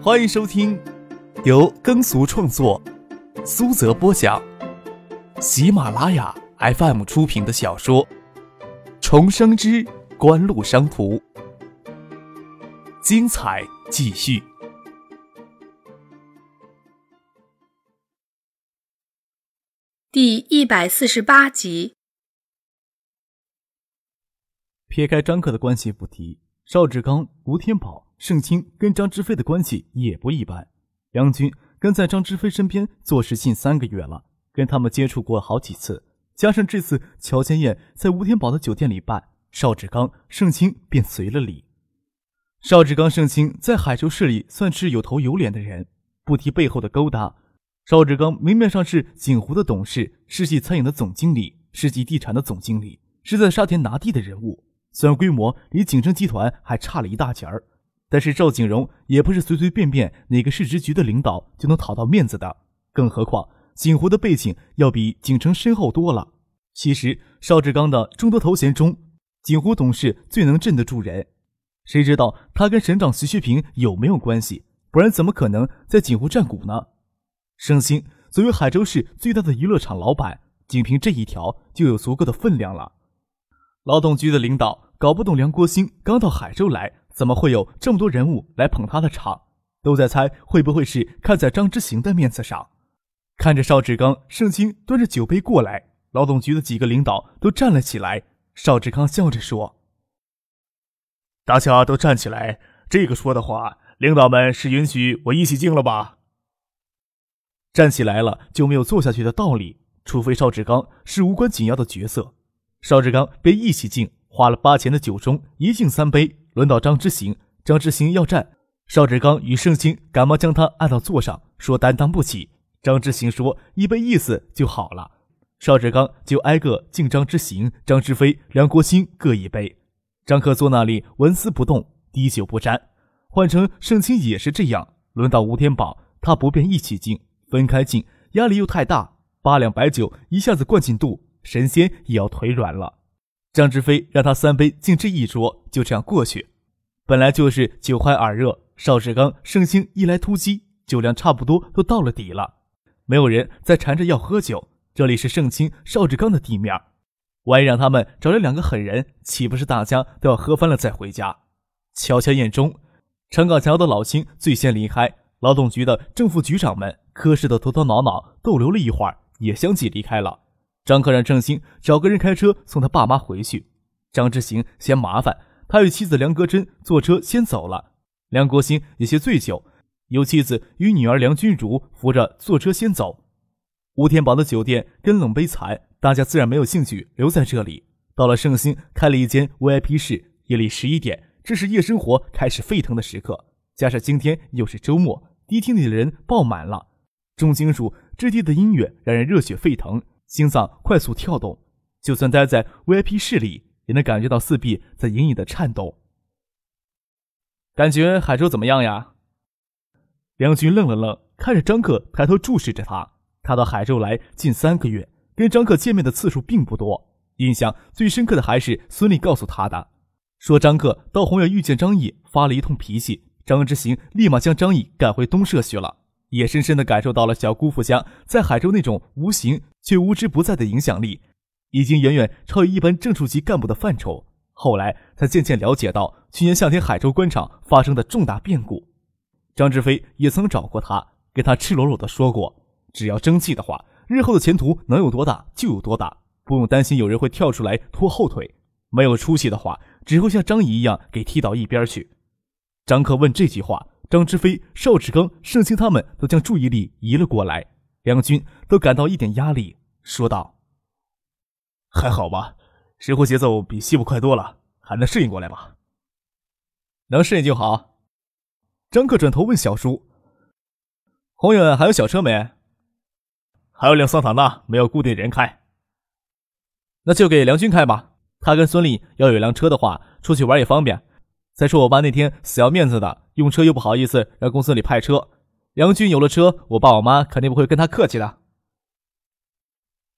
欢迎收听由耕俗创作、苏泽播讲、喜马拉雅 FM 出品的小说《重生之官路商途》，精彩继续，第一百四十八集。撇开张克的关系不提，邵志刚、吴天宝。盛清跟张之飞的关系也不一般，杨军跟在张之飞身边做事近三个月了，跟他们接触过好几次，加上这次乔千燕在吴天宝的酒店里办，邵志刚、盛清便随了礼。邵志刚、盛清在海州市里算是有头有脸的人，不提背后的勾搭。邵志刚明面上是锦湖的董事，世纪餐饮的总经理，世纪地产的总经理，是在沙田拿地的人物，虽然规模离景城集团还差了一大截儿。但是赵景荣也不是随随便便哪个市直局的领导就能讨到面子的，更何况锦湖的背景要比景城深厚多了。其实邵志刚的众多头衔中，锦湖董事最能镇得住人。谁知道他跟省长徐学平有没有关系？不然怎么可能在锦湖占股呢？盛兴作为海州市最大的娱乐场老板，仅凭这一条就有足够的分量了。劳动局的领导搞不懂梁国兴刚到海州来。怎么会有这么多人物来捧他的场？都在猜会不会是看在张之行的面子上。看着邵志刚、盛清端着酒杯过来，劳动局的几个领导都站了起来。邵志刚笑着说：“大家都站起来，这个说的话，领导们是允许我一起敬了吧？”站起来了就没有坐下去的道理，除非邵志刚是无关紧要的角色。邵志刚被一起敬，花了八钱的酒盅，一敬三杯。轮到张之行，张之行要站，邵志刚与盛清赶忙将他按到座上，说担当不起。张之行说一杯意思就好了，邵志刚就挨个敬张之行、张之飞、梁国兴各一杯。张克坐那里纹丝不动，滴酒不沾。换成盛清也是这样。轮到吴天宝，他不便一起敬，分开敬，压力又太大，八两白酒一下子灌进肚，神仙也要腿软了。张之飞让他三杯敬这一桌，就这样过去。本来就是酒酣耳热，邵志刚、盛兴一来突击，酒量差不多都到了底了，没有人再缠着要喝酒。这里是盛清、邵志刚的地面，万一让他们找来两个狠人，岂不是大家都要喝翻了再回家？悄悄宴中，陈岗桥的老青最先离开，劳动局的正副局长们、科室的头头脑脑逗留了一会儿，也相继离开了。张克让郑兴找个人开车送他爸妈回去。张之行嫌麻烦，他与妻子梁格珍坐车先走了。梁国兴有些醉酒，由妻子与女儿梁君如扶着坐车先走。吴天宝的酒店根冷悲惨，大家自然没有兴趣留在这里。到了盛兴，开了一间 VIP 室。夜里十一点，这是夜生活开始沸腾的时刻。加上今天又是周末，迪厅里的人爆满了。重金属质地的音乐让人热血沸腾。心脏快速跳动，就算待在 VIP 室里，也能感觉到四壁在隐隐的颤抖。感觉海州怎么样呀？梁军愣了愣，看着张克，抬头注视着他。他到海州来近三个月，跟张克见面的次数并不多，印象最深刻的还是孙俪告诉他的，说张克到红远遇见张毅，发了一通脾气，张之行立马将张毅赶回东社去了。也深深地感受到了小姑父家在海州那种无形却无之不在的影响力，已经远远超越一般正处级干部的范畴。后来才渐渐了解到去年夏天海州官场发生的重大变故。张志飞也曾找过他，跟他赤裸裸地说过：只要争气的话，日后的前途能有多大就有多大，不用担心有人会跳出来拖后腿；没有出息的话，只会像张姨一样给踢到一边去。张克问这句话。张之飞、邵志刚、盛清他们都将注意力移了过来，梁军都感到一点压力，说道：“还好吧，生活节奏比西部快多了，还能适应过来吧？能适应就好。”张克转头问小叔：“宏远还有小车没？还有辆桑塔纳，没有固定人开，那就给梁军开吧。他跟孙俪要有辆车的话，出去玩也方便。再说我爸那天死要面子的。”用车又不好意思让公司里派车，梁军有了车，我爸我妈肯定不会跟他客气的。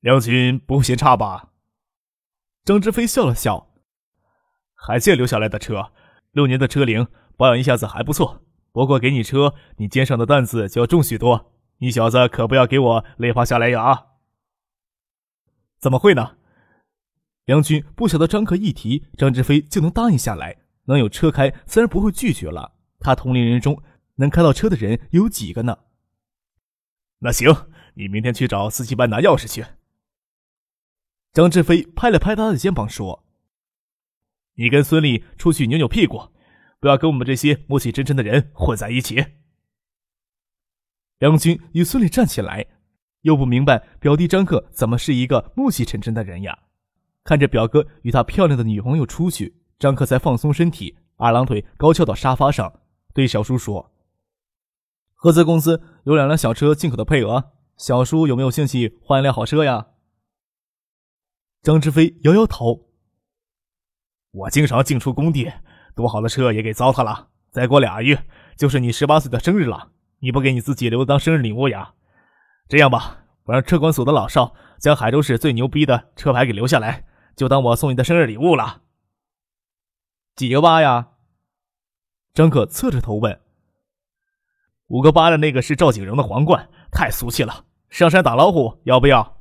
梁军不会嫌差吧？张志飞笑了笑，海建留下来的车，六年的车龄，保养一下子还不错，不过给你车，你肩上的担子就要重许多。你小子可不要给我累趴下来呀！啊怎么会呢？梁军不晓得张克一提，张志飞就能答应下来，能有车开，自然不会拒绝了。他同龄人中能开到车的人有几个呢？那行，你明天去找司机班拿钥匙去。张志飞拍了拍他的肩膀说：“你跟孙俪出去扭扭屁股，不要跟我们这些暮气沉沉的人混在一起。”梁军与孙俪站起来，又不明白表弟张克怎么是一个暮气沉沉的人呀？看着表哥与他漂亮的女朋友出去，张克才放松身体，二郎腿高翘到沙发上，对小叔说：“合资公司有两辆小车进口的配额，小叔有没有兴趣换一辆好车呀？”张志飞摇摇头：“我经常进出工地，多好的车也给糟蹋了。再过俩月就是你十八岁的生日了。”你不给你自己留当生日礼物呀？这样吧，我让车管所的老邵将海州市最牛逼的车牌给留下来，就当我送你的生日礼物了。几个八呀？张可侧着头问。五个八的那个是赵景荣的皇冠，太俗气了。上山打老虎要不要？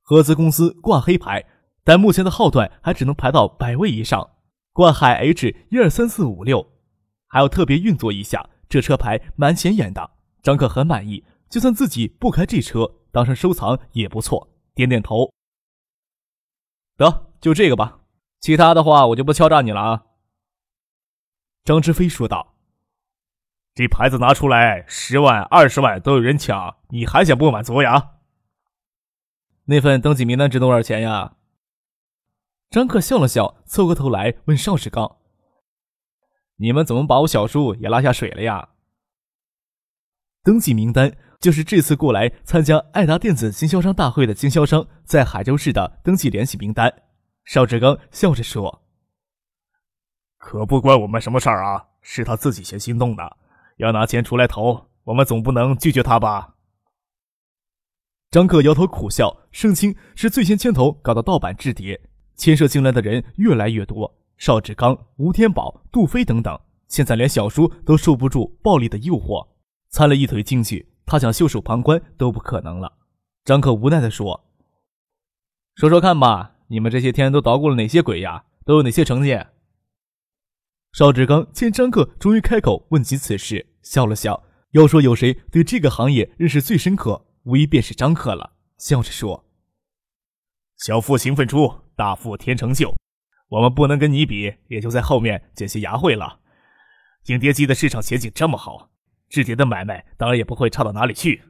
合资公司挂黑牌，但目前的号段还只能排到百位以上，挂海 H 一二三四五六，还要特别运作一下。这车牌蛮显眼的，张可很满意。就算自己不开这车，当成收藏也不错。点点头，得就这个吧，其他的话我就不敲诈你了啊。张志飞说道：“这牌子拿出来，十万、二十万都有人抢，你还想不满足呀？”那份登记名单值多少钱呀？张克笑了笑，凑过头来问邵志刚。你们怎么把我小叔也拉下水了呀？登记名单就是这次过来参加爱达电子经销商大会的经销商在海州市的登记联系名单。邵志刚笑着说：“可不关我们什么事儿啊，是他自己先心动的，要拿钱出来投，我们总不能拒绝他吧？”张克摇头苦笑：“盛清是最先牵头搞的盗版制碟，牵涉进来的人越来越多。”邵志刚、吴天宝、杜飞等等，现在连小叔都受不住暴力的诱惑，掺了一腿进去，他想袖手旁观都不可能了。张克无奈地说：“说说看吧，你们这些天都捣鼓了哪些鬼呀？都有哪些成绩？”邵志刚见张克终于开口问及此事，笑了笑。要说有谁对这个行业认识最深刻，无疑便是张克了，笑着说：“小富勤奋出，大富天成就。”我们不能跟你比，也就在后面捡些牙慧了。影碟机的市场前景这么好，制碟的买卖当然也不会差到哪里去。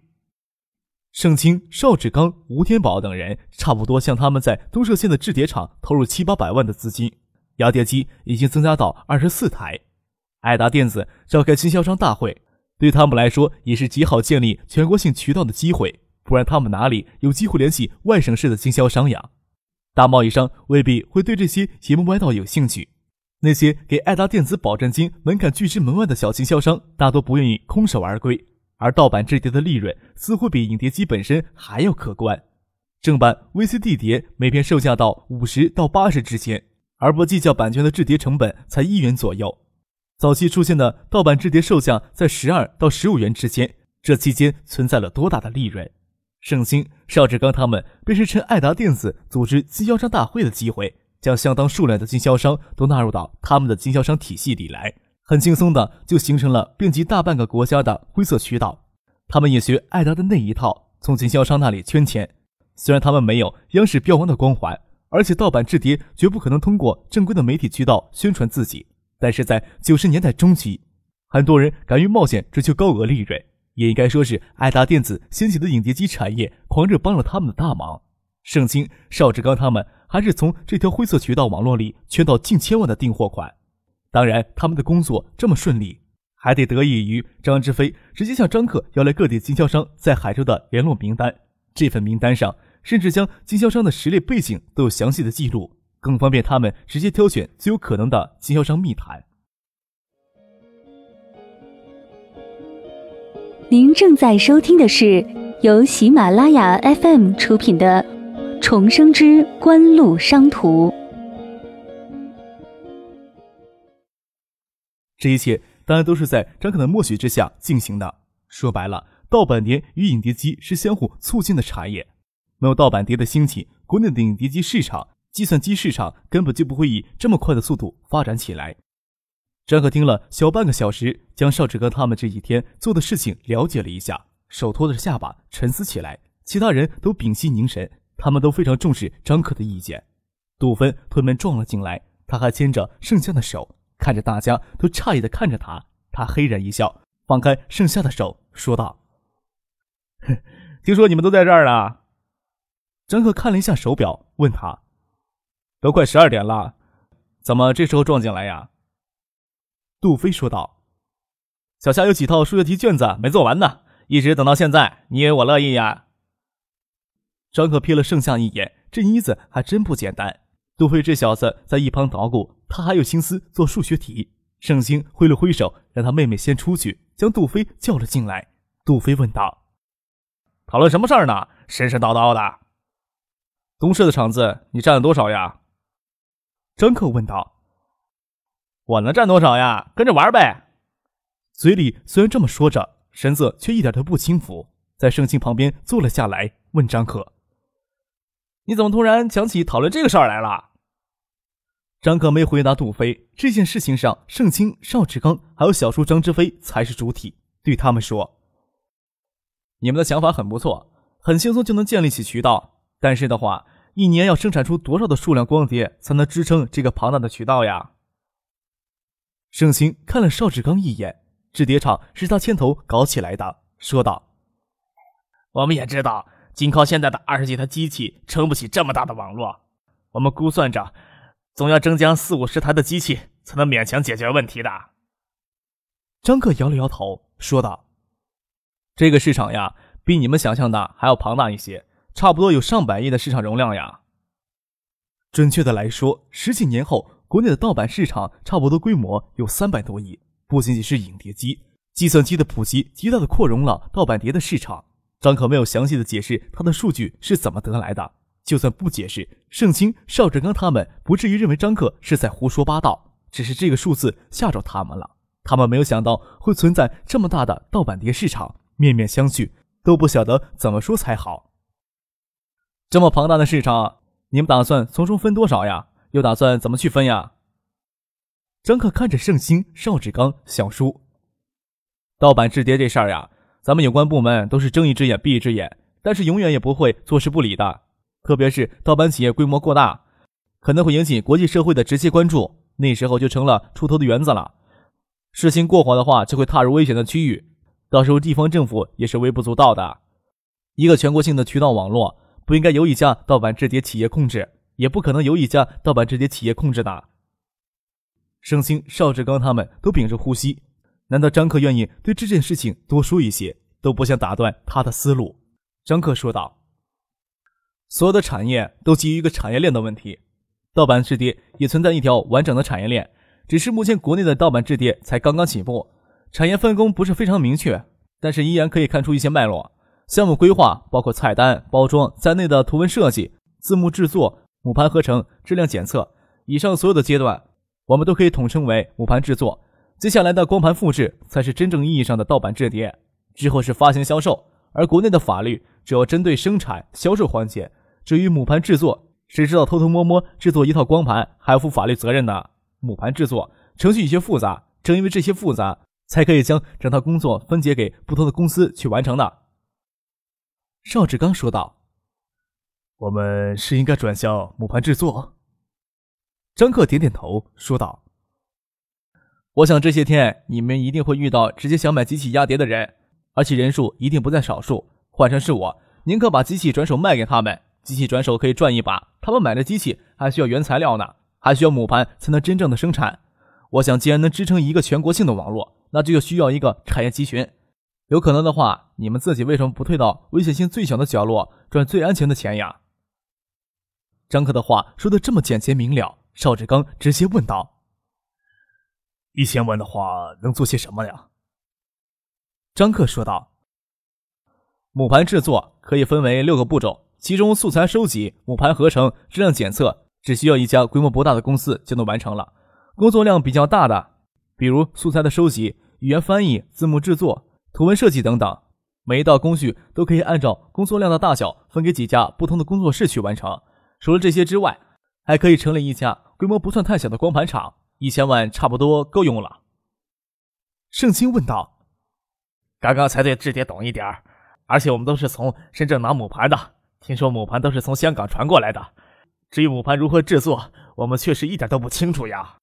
盛清、邵志刚、吴天宝等人差不多向他们在东社县的制铁厂投入七八百万的资金，压碟机已经增加到二十四台。爱达电子召开经销商大会，对他们来说也是极好建立全国性渠道的机会，不然他们哪里有机会联系外省市的经销商呀？大贸易商未必会对这些邪门歪道有兴趣，那些给爱达电子保证金门槛拒之门外的小经销商，大多不愿意空手而归。而盗版制碟的利润似乎比影碟机本身还要可观，正版 VCD 碟每片售价到五十到八十之间，而不计较版权的制碟成本才一元左右。早期出现的盗版制碟售价在十二到十五元之间，这期间存在了多大的利润？盛兴、邵志刚他们便是趁爱达电子组织经销商大会的机会，将相当数量的经销商都纳入到他们的经销商体系里来，很轻松的就形成了遍及大半个国家的灰色渠道。他们也学爱达的那一套，从经销商那里圈钱。虽然他们没有央视标王的光环，而且盗版制碟绝不可能通过正规的媒体渠道宣传自己，但是在九十年代中期，很多人敢于冒险追求高额利润。也应该说是爱达电子掀起的影碟机产业狂热帮了他们的大忙。盛清、邵志刚他们还是从这条灰色渠道网络里圈到近千万的订货款。当然，他们的工作这么顺利，还得得益于张志飞直接向张克要来各地经销商在海州的联络名单。这份名单上甚至将经销商的实力背景都有详细的记录，更方便他们直接挑选最有可能的经销商密谈。您正在收听的是由喜马拉雅 FM 出品的《重生之官路商途》。这一切当然都是在张可的默许之下进行的。说白了，盗版碟与影碟机是相互促进的产业。没有盗版碟的兴起，国内的影碟机市场、计算机市场根本就不会以这么快的速度发展起来。张可听了小半个小时，将邵志刚他们这几天做的事情了解了一下，手托着下巴沉思起来。其他人都屏息凝神，他们都非常重视张可的意见。杜芬推门撞了进来，他还牵着盛夏的手，看着大家都诧异的看着他，他嘿然一笑，放开盛夏的手，说道：“听说你们都在这儿呢。”张克看了一下手表，问他：“都快十二点了，怎么这时候撞进来呀？”杜飞说道：“小夏有几套数学题卷子没做完呢，一直等到现在。你以为我乐意呀？”张可瞥了盛夏一眼，这妮子还真不简单。杜飞这小子在一旁捣鼓，他还有心思做数学题。盛清挥了挥手，让他妹妹先出去，将杜飞叫了进来。杜飞问道：“讨论什么事儿呢？神神叨叨的。东市的场子你占了多少呀？”张克问道。“我能占多少呀？跟着玩呗。”嘴里虽然这么说着，神色却一点都不轻浮，在盛清旁边坐了下来。问张可：“你怎么突然想起讨论这个事儿来了？”张可没回答杜飞。这件事情上，盛清、邵志刚还有小叔张之飞才是主体。对他们说：“你们的想法很不错，很轻松就能建立起渠道。但是的话，一年要生产出多少的数量光碟才能支撑这个庞大的渠道呀？”盛清看了邵志刚一眼，制碟厂是他牵头搞起来的，说道：“我们也知道。”仅靠现在的二十几台机器，撑不起这么大的网络。我们估算着，总要增加四五十台的机器，才能勉强解决问题的。张克摇了摇头，说道：“这个市场呀，比你们想象的还要庞大一些，差不多有上百亿的市场容量呀。准确的来说，十几年后，国内的盗版市场差不多规模有三百多亿。不仅仅是影碟机，计算机的普及，极大的扩容了盗版碟的市场。”张可没有详细的解释他的数据是怎么得来的。就算不解释，盛清、邵志刚他们不至于认为张克是在胡说八道。只是这个数字吓着他们了，他们没有想到会存在这么大的盗版碟市场，面面相觑，都不晓得怎么说才好。这么庞大的市场，你们打算从中分多少呀？又打算怎么去分呀？张克看着盛清、邵志刚，想说：“盗版制碟这事儿呀。”咱们有关部门都是睁一只眼闭一只眼，但是永远也不会坐视不理的。特别是盗版企业规模过大，可能会引起国际社会的直接关注，那时候就成了出头的园子了。事情过火的话，就会踏入危险的区域，到时候地方政府也是微不足道的。一个全国性的渠道网络不应该由一家盗版制碟企业控制，也不可能由一家盗版制碟企业控制的。盛兴、邵志刚他们都屏着呼吸。难道张克愿意对这件事情多说一些？都不想打断他的思路。张克说道：“所有的产业都基于一个产业链的问题，盗版制碟也存在一条完整的产业链，只是目前国内的盗版制碟才刚刚起步，产业分工不是非常明确，但是依然可以看出一些脉络。项目规划包括菜单、包装在内的图文设计、字幕制作、母盘合成、质量检测，以上所有的阶段，我们都可以统称为母盘制作。”接下来的光盘复制才是真正意义上的盗版制碟，之后是发行销售。而国内的法律主要针对生产、销售环节。至于母盘制作，谁知道偷偷摸摸制作一套光盘还要负法律责任呢？母盘制作程序有些复杂，正因为这些复杂，才可以将整套工作分解给不同的公司去完成的。邵志刚说道：“我们是应该转向母盘制作。”张克点点头说道。我想这些天你们一定会遇到直接想买机器压碟的人，而且人数一定不在少数。换成是我，宁可把机器转手卖给他们，机器转手可以赚一把。他们买的机器还需要原材料呢，还需要母盘才能真正的生产。我想，既然能支撑一个全国性的网络，那就需要一个产业集群。有可能的话，你们自己为什么不退到危险性最小的角落，赚最安全的钱呀？张克的话说的这么简洁明了，邵志刚直接问道。一千万的话，能做些什么呀？张克说道：“母盘制作可以分为六个步骤，其中素材收集、母盘合成、质量检测，只需要一家规模不大的公司就能完成了。工作量比较大的，比如素材的收集、语言翻译、字幕制作、图文设计等等。每一道工序都可以按照工作量的大小分给几家不同的工作室去完成。除了这些之外，还可以成立一家规模不算太小的光盘厂，一千万差不多够用了。盛清问道：“刚刚才对制碟懂一点儿，而且我们都是从深圳拿母盘的，听说母盘都是从香港传过来的。至于母盘如何制作，我们确实一点都不清楚呀。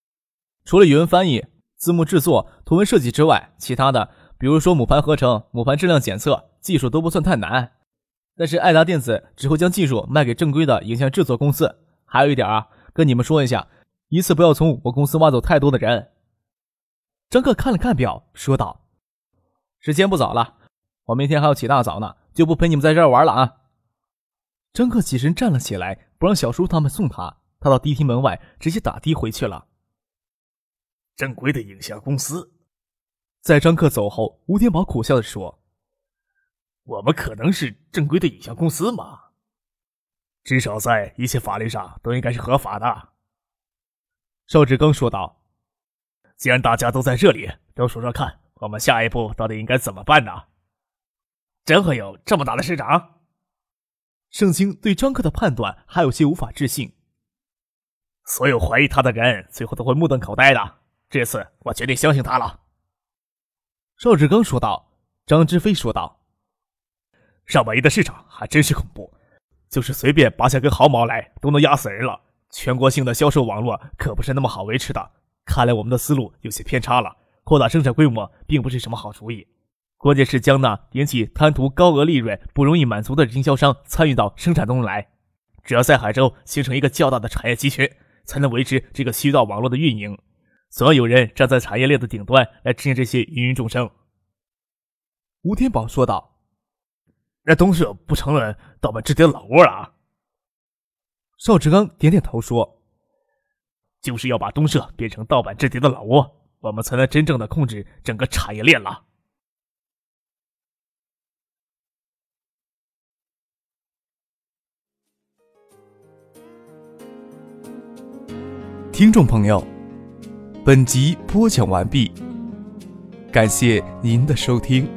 除了语文翻译、字幕制作、图文设计之外，其他的……”比如说母盘合成、母盘质量检测，技术都不算太难。但是爱达电子只会将技术卖给正规的影像制作公司。还有一点啊，跟你们说一下，一次不要从我公司挖走太多的人。张克看了看表，说道：“时间不早了，我明天还要起大早呢，就不陪你们在这儿玩了啊。”张克起身站了起来，不让小叔他们送他，他到迪厅门外直接打的回去了。正规的影像公司。在张克走后，吴天宝苦笑的说：“我们可能是正规的影像公司吗？至少在一切法律上都应该是合法的。”邵志刚说道：“既然大家都在这里，都说说看，我们下一步到底应该怎么办呢？”真会有这么大的市场？盛清对张克的判断还有些无法置信。所有怀疑他的人，最后都会目瞪口呆的。这次我决定相信他了。邵志刚说道：“张之飞说道，上百亿的市场还真是恐怖，就是随便拔下根毫毛来都能压死人了。全国性的销售网络可不是那么好维持的。看来我们的思路有些偏差了，扩大生产规模并不是什么好主意。关键是将那引起贪图高额利润、不容易满足的经销商参与到生产中来。只要在海州形成一个较大的产业集群，才能维持这个渠道网络的运营。”总要有人站在产业链的顶端来支援这些芸芸众生。”吴天宝说道。“那东社不成了盗版制碟的老窝了啊？”邵志刚点点头说：“就是要把东社变成盗版制碟的老窝，我们才能真正的控制整个产业链了。”听众朋友。本集播讲完毕，感谢您的收听。